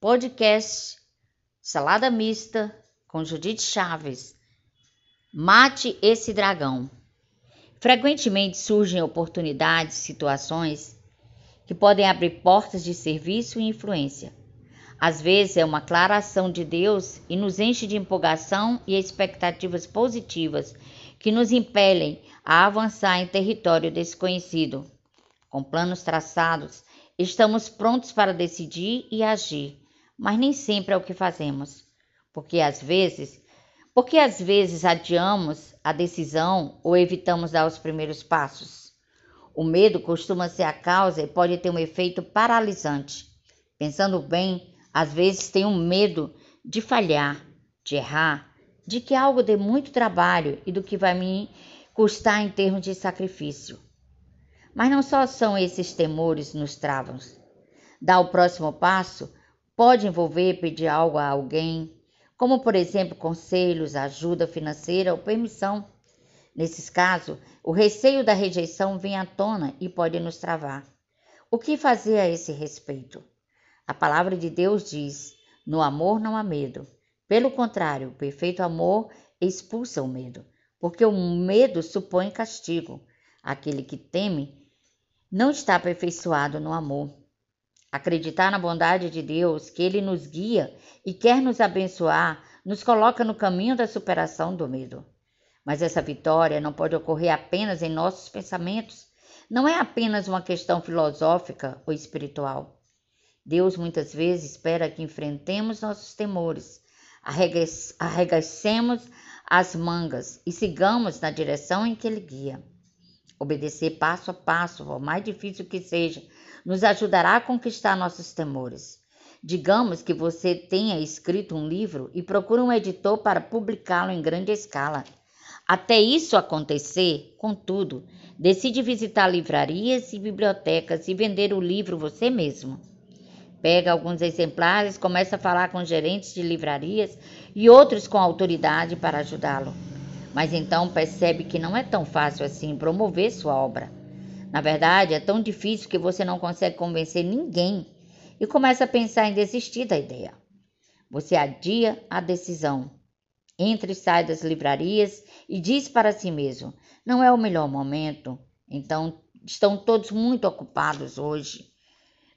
podcast Salada Mista com Judite Chaves. Mate esse dragão. Frequentemente surgem oportunidades, situações que podem abrir portas de serviço e influência. Às vezes é uma clara ação de Deus e nos enche de empolgação e expectativas positivas que nos impelem a avançar em território desconhecido. Com planos traçados, estamos prontos para decidir e agir, mas nem sempre é o que fazemos, porque às vezes, porque às vezes adiamos a decisão ou evitamos dar os primeiros passos. O medo costuma ser a causa e pode ter um efeito paralisante. Pensando bem, às vezes tenho medo de falhar, de errar, de que algo dê muito trabalho e do que vai me custar em termos de sacrifício. Mas não só são esses temores nos travam. Dar o próximo passo pode envolver pedir algo a alguém, como por exemplo conselhos, ajuda financeira ou permissão. Nesses casos, o receio da rejeição vem à tona e pode nos travar. O que fazer a esse respeito? A palavra de Deus diz: no amor não há medo. Pelo contrário, o perfeito amor expulsa o medo, porque o medo supõe castigo. Aquele que teme não está aperfeiçoado no amor. Acreditar na bondade de Deus, que Ele nos guia e quer nos abençoar, nos coloca no caminho da superação do medo. Mas essa vitória não pode ocorrer apenas em nossos pensamentos. Não é apenas uma questão filosófica ou espiritual. Deus muitas vezes espera que enfrentemos nossos temores, arregacemos as mangas e sigamos na direção em que Ele guia. Obedecer passo a passo, por mais difícil que seja, nos ajudará a conquistar nossos temores. Digamos que você tenha escrito um livro e procura um editor para publicá-lo em grande escala. Até isso acontecer, contudo, decide visitar livrarias e bibliotecas e vender o livro você mesmo. Pega alguns exemplares, começa a falar com gerentes de livrarias e outros com autoridade para ajudá-lo. Mas então percebe que não é tão fácil assim promover sua obra. Na verdade, é tão difícil que você não consegue convencer ninguém e começa a pensar em desistir da ideia. Você adia a decisão. Entra e sai das livrarias e diz para si mesmo: não é o melhor momento. Então, estão todos muito ocupados hoje.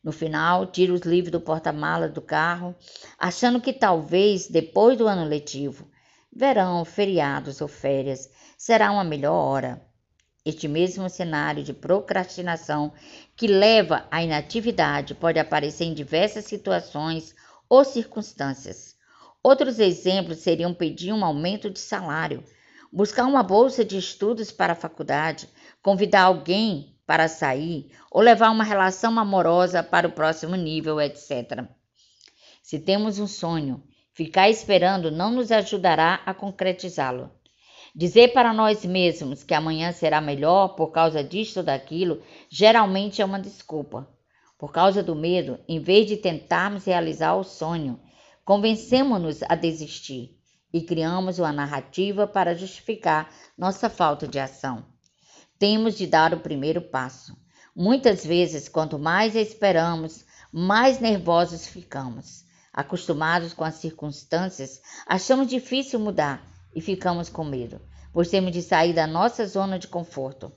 No final, tira os livros do porta-malas do carro, achando que talvez depois do ano letivo, verão, feriados ou férias, será uma melhor hora. Este mesmo cenário de procrastinação que leva à inatividade pode aparecer em diversas situações ou circunstâncias. Outros exemplos seriam pedir um aumento de salário, buscar uma bolsa de estudos para a faculdade, convidar alguém para sair ou levar uma relação amorosa para o próximo nível, etc. Se temos um sonho, ficar esperando não nos ajudará a concretizá-lo. Dizer para nós mesmos que amanhã será melhor por causa disto ou daquilo geralmente é uma desculpa. Por causa do medo, em vez de tentarmos realizar o sonho, convencemos-nos a desistir e criamos uma narrativa para justificar nossa falta de ação temos de dar o primeiro passo. Muitas vezes, quanto mais esperamos, mais nervosos ficamos. Acostumados com as circunstâncias, achamos difícil mudar e ficamos com medo, pois temos de sair da nossa zona de conforto.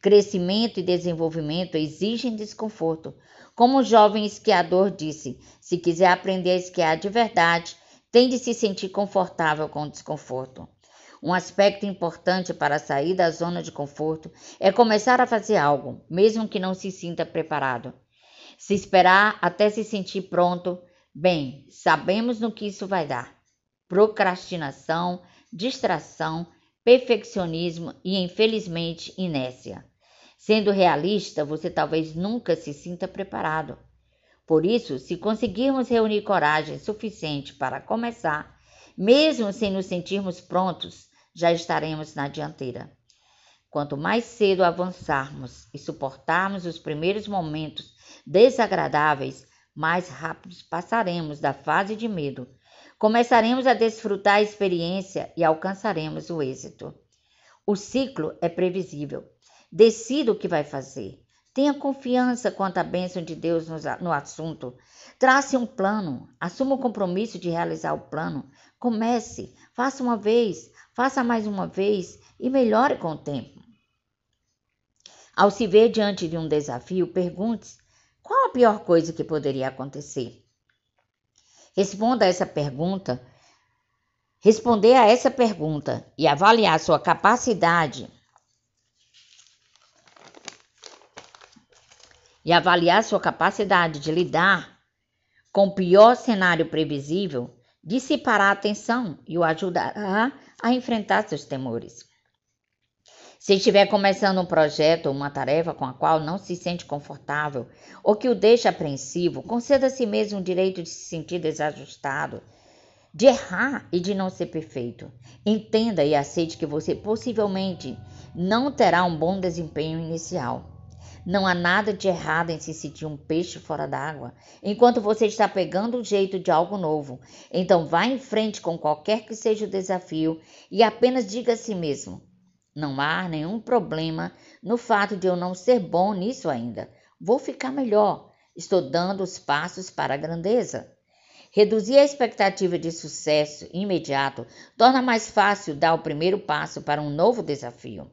Crescimento e desenvolvimento exigem desconforto. Como o jovem esquiador disse: se quiser aprender a esquiar de verdade, tem de se sentir confortável com o desconforto. Um aspecto importante para sair da zona de conforto é começar a fazer algo, mesmo que não se sinta preparado. Se esperar até se sentir pronto, bem, sabemos no que isso vai dar: procrastinação, distração, perfeccionismo e, infelizmente, inércia. Sendo realista, você talvez nunca se sinta preparado. Por isso, se conseguirmos reunir coragem suficiente para começar, mesmo sem nos sentirmos prontos, já estaremos na dianteira. Quanto mais cedo avançarmos e suportarmos os primeiros momentos desagradáveis, mais rápido passaremos da fase de medo. Começaremos a desfrutar a experiência e alcançaremos o êxito. O ciclo é previsível. Decida o que vai fazer. Tenha confiança quanto à bênção de Deus no assunto. Trace um plano, assuma o compromisso de realizar o plano. Comece, faça uma vez, faça mais uma vez e melhore com o tempo. Ao se ver diante de um desafio, pergunte-se qual a pior coisa que poderia acontecer. Responda a essa pergunta. Responder a essa pergunta e avaliar sua capacidade e avaliar sua capacidade de lidar com o pior cenário previsível dissipará a tensão e o ajudará a enfrentar seus temores. Se estiver começando um projeto ou uma tarefa com a qual não se sente confortável ou que o deixa apreensivo, conceda a si mesmo o direito de se sentir desajustado, de errar e de não ser perfeito. Entenda e aceite que você possivelmente não terá um bom desempenho inicial. Não há nada de errado em se sentir um peixe fora d'água, enquanto você está pegando o jeito de algo novo. Então vá em frente com qualquer que seja o desafio e apenas diga a si mesmo: não há nenhum problema no fato de eu não ser bom nisso ainda. Vou ficar melhor. Estou dando os passos para a grandeza. Reduzir a expectativa de sucesso imediato torna mais fácil dar o primeiro passo para um novo desafio.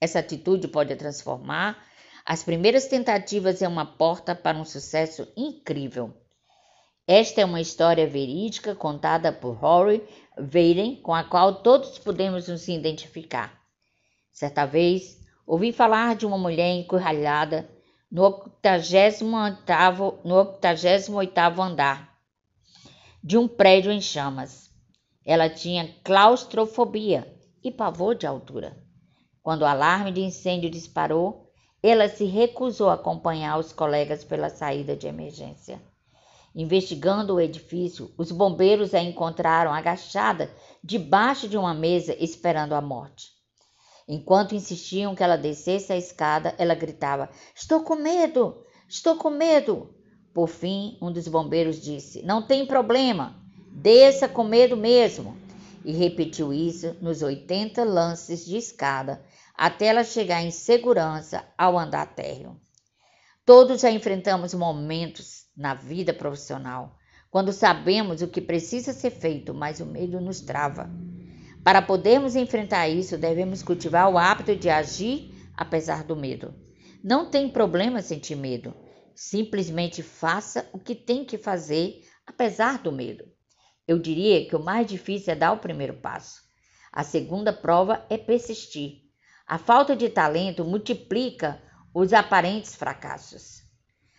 Essa atitude pode transformar as primeiras tentativas em uma porta para um sucesso incrível. Esta é uma história verídica contada por Rory Vaden, com a qual todos podemos nos identificar. Certa vez, ouvi falar de uma mulher encurralhada no 88 no 88 andar de um prédio em chamas. Ela tinha claustrofobia e pavor de altura. Quando o alarme de incêndio disparou, ela se recusou a acompanhar os colegas pela saída de emergência. Investigando o edifício, os bombeiros a encontraram agachada debaixo de uma mesa esperando a morte. Enquanto insistiam que ela descesse a escada, ela gritava: Estou com medo! Estou com medo! Por fim, um dos bombeiros disse: Não tem problema, desça com medo mesmo. E repetiu isso nos 80 lances de escada até ela chegar em segurança ao andar térreo. Todos já enfrentamos momentos na vida profissional quando sabemos o que precisa ser feito, mas o medo nos trava. Para podermos enfrentar isso, devemos cultivar o hábito de agir apesar do medo. Não tem problema sentir medo. Simplesmente faça o que tem que fazer apesar do medo. Eu diria que o mais difícil é dar o primeiro passo. A segunda prova é persistir. A falta de talento multiplica os aparentes fracassos.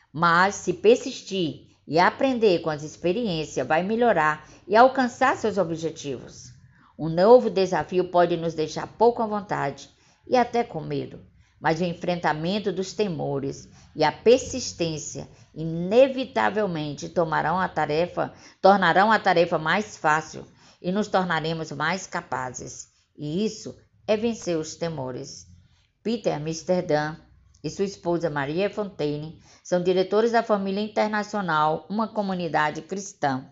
Mas se persistir e aprender com as experiências, vai melhorar e alcançar seus objetivos. Um novo desafio pode nos deixar pouco à vontade e até com medo, mas o enfrentamento dos temores e a persistência inevitavelmente tomarão a tarefa, tornarão a tarefa mais fácil e nos tornaremos mais capazes. E isso é vencer os temores. Peter Amsterdam e sua esposa Maria Fontaine são diretores da Família Internacional, uma comunidade cristã.